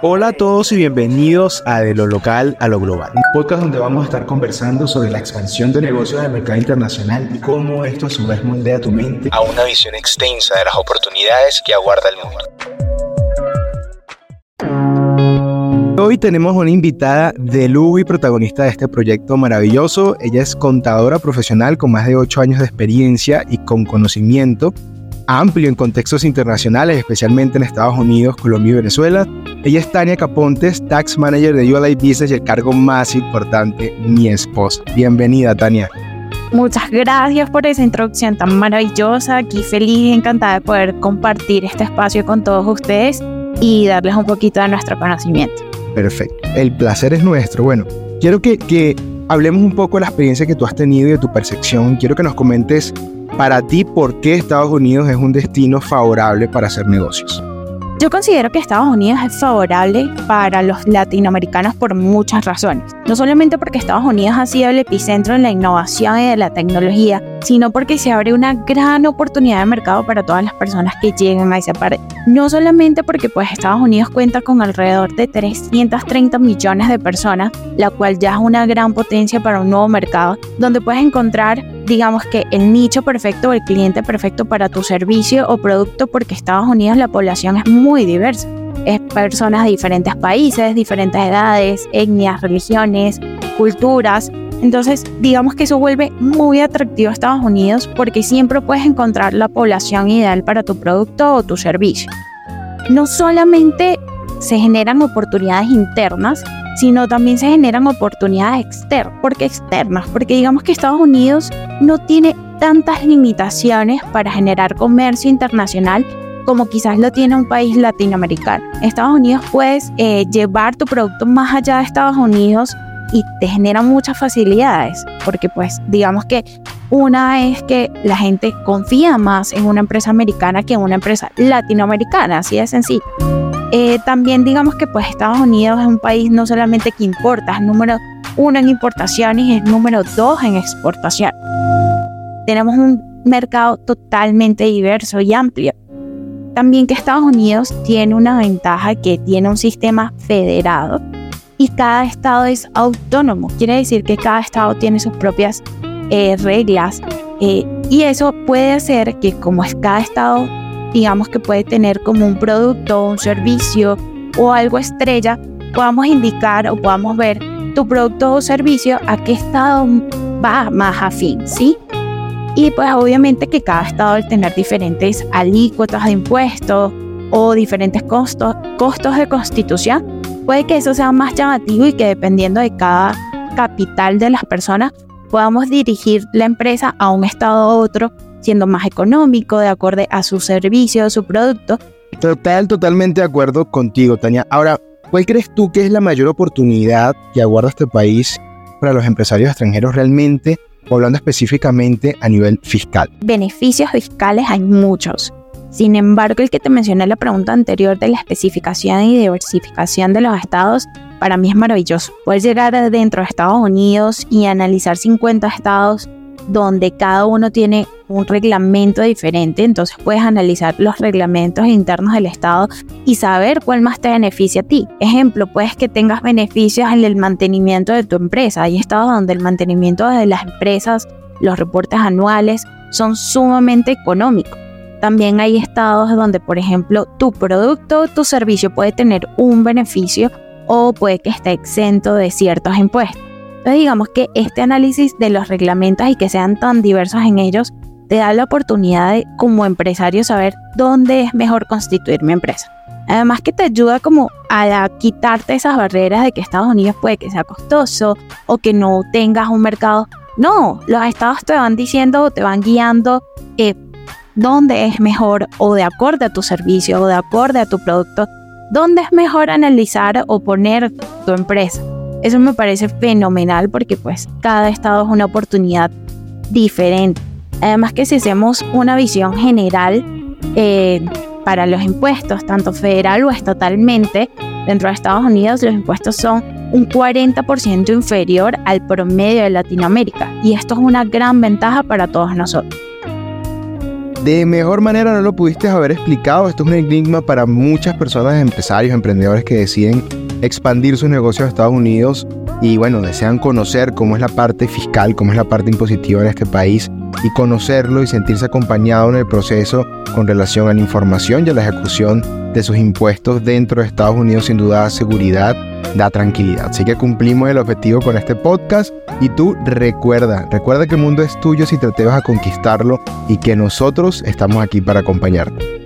Hola a todos y bienvenidos a De lo local a lo global, un podcast donde vamos a estar conversando sobre la expansión de negocios del mercado internacional y cómo esto a su vez moldea tu mente a una visión extensa de las oportunidades que aguarda el mundo. Hoy tenemos una invitada de lujo y protagonista de este proyecto maravilloso. Ella es contadora profesional con más de 8 años de experiencia y con conocimiento amplio en contextos internacionales, especialmente en Estados Unidos, Colombia y Venezuela. Ella es Tania Capontes, Tax Manager de ULI Business y el cargo más importante, mi esposa. Bienvenida, Tania. Muchas gracias por esa introducción tan maravillosa. Aquí feliz y encantada de poder compartir este espacio con todos ustedes y darles un poquito de nuestro conocimiento. Perfecto. El placer es nuestro. Bueno, quiero que, que hablemos un poco de la experiencia que tú has tenido y de tu percepción. Quiero que nos comentes para ti, ¿por qué Estados Unidos es un destino favorable para hacer negocios? Yo considero que Estados Unidos es favorable para los latinoamericanos por muchas razones. No solamente porque Estados Unidos ha sido el epicentro en la innovación y de la tecnología, sino porque se abre una gran oportunidad de mercado para todas las personas que llegan a esa parte. No solamente porque pues Estados Unidos cuenta con alrededor de 330 millones de personas, la cual ya es una gran potencia para un nuevo mercado, donde puedes encontrar digamos que el nicho perfecto o el cliente perfecto para tu servicio o producto porque Estados Unidos la población es muy diversa. Es personas de diferentes países, diferentes edades, etnias, religiones, culturas. Entonces, digamos que eso vuelve muy atractivo a Estados Unidos porque siempre puedes encontrar la población ideal para tu producto o tu servicio. No solamente se generan oportunidades internas, sino también se generan oportunidades externas. ¿Por qué externas? Porque digamos que Estados Unidos no tiene tantas limitaciones para generar comercio internacional como quizás lo tiene un país latinoamericano. Estados Unidos puedes eh, llevar tu producto más allá de Estados Unidos y te genera muchas facilidades, porque pues digamos que una es que la gente confía más en una empresa americana que en una empresa latinoamericana, así de sencillo. Eh, también digamos que pues Estados Unidos es un país no solamente que importa, es número uno en importaciones y es número dos en exportación. Tenemos un mercado totalmente diverso y amplio. También que Estados Unidos tiene una ventaja que tiene un sistema federado y cada estado es autónomo. Quiere decir que cada estado tiene sus propias eh, reglas eh, y eso puede hacer que como cada estado digamos que puede tener como un producto, un servicio o algo estrella, podamos indicar o podamos ver tu producto o servicio a qué estado va más afín, ¿sí? Y pues obviamente que cada estado al tener diferentes alícuotas de impuestos o diferentes costos, de constitución, puede que eso sea más llamativo y que dependiendo de cada capital de las personas podamos dirigir la empresa a un estado u otro siendo más económico, de acuerdo a su servicio, su producto. Total, totalmente de acuerdo contigo, Tania. Ahora, ¿cuál crees tú que es la mayor oportunidad que aguarda este país para los empresarios extranjeros realmente, hablando específicamente a nivel fiscal? Beneficios fiscales hay muchos. Sin embargo, el que te mencioné en la pregunta anterior de la especificación y diversificación de los estados, para mí es maravilloso. Puedes llegar dentro de Estados Unidos y analizar 50 estados donde cada uno tiene un reglamento diferente, entonces puedes analizar los reglamentos internos del Estado y saber cuál más te beneficia a ti. Ejemplo, puedes que tengas beneficios en el mantenimiento de tu empresa. Hay estados donde el mantenimiento de las empresas, los reportes anuales son sumamente económicos. También hay estados donde, por ejemplo, tu producto o tu servicio puede tener un beneficio o puede que esté exento de ciertos impuestos. Entonces digamos que este análisis de los reglamentos y que sean tan diversos en ellos te da la oportunidad de como empresario saber dónde es mejor constituir mi empresa. Además que te ayuda como a quitarte esas barreras de que Estados Unidos puede que sea costoso o que no tengas un mercado. No, los estados te van diciendo o te van guiando eh, dónde es mejor o de acuerdo a tu servicio o de acuerdo a tu producto, dónde es mejor analizar o poner tu empresa. Eso me parece fenomenal porque pues cada estado es una oportunidad diferente. Además que si hacemos una visión general eh, para los impuestos, tanto federal o estatalmente, dentro de Estados Unidos los impuestos son un 40% inferior al promedio de Latinoamérica y esto es una gran ventaja para todos nosotros. De mejor manera no lo pudiste haber explicado. Esto es un enigma para muchas personas, empresarios, emprendedores que deciden expandir sus negocios a Estados Unidos y bueno, desean conocer cómo es la parte fiscal, cómo es la parte impositiva en este país y conocerlo y sentirse acompañado en el proceso con relación a la información y a la ejecución de sus impuestos dentro de Estados Unidos sin duda da seguridad, da tranquilidad. Así que cumplimos el objetivo con este podcast y tú recuerda, recuerda que el mundo es tuyo si te atreves a conquistarlo y que nosotros estamos aquí para acompañarte.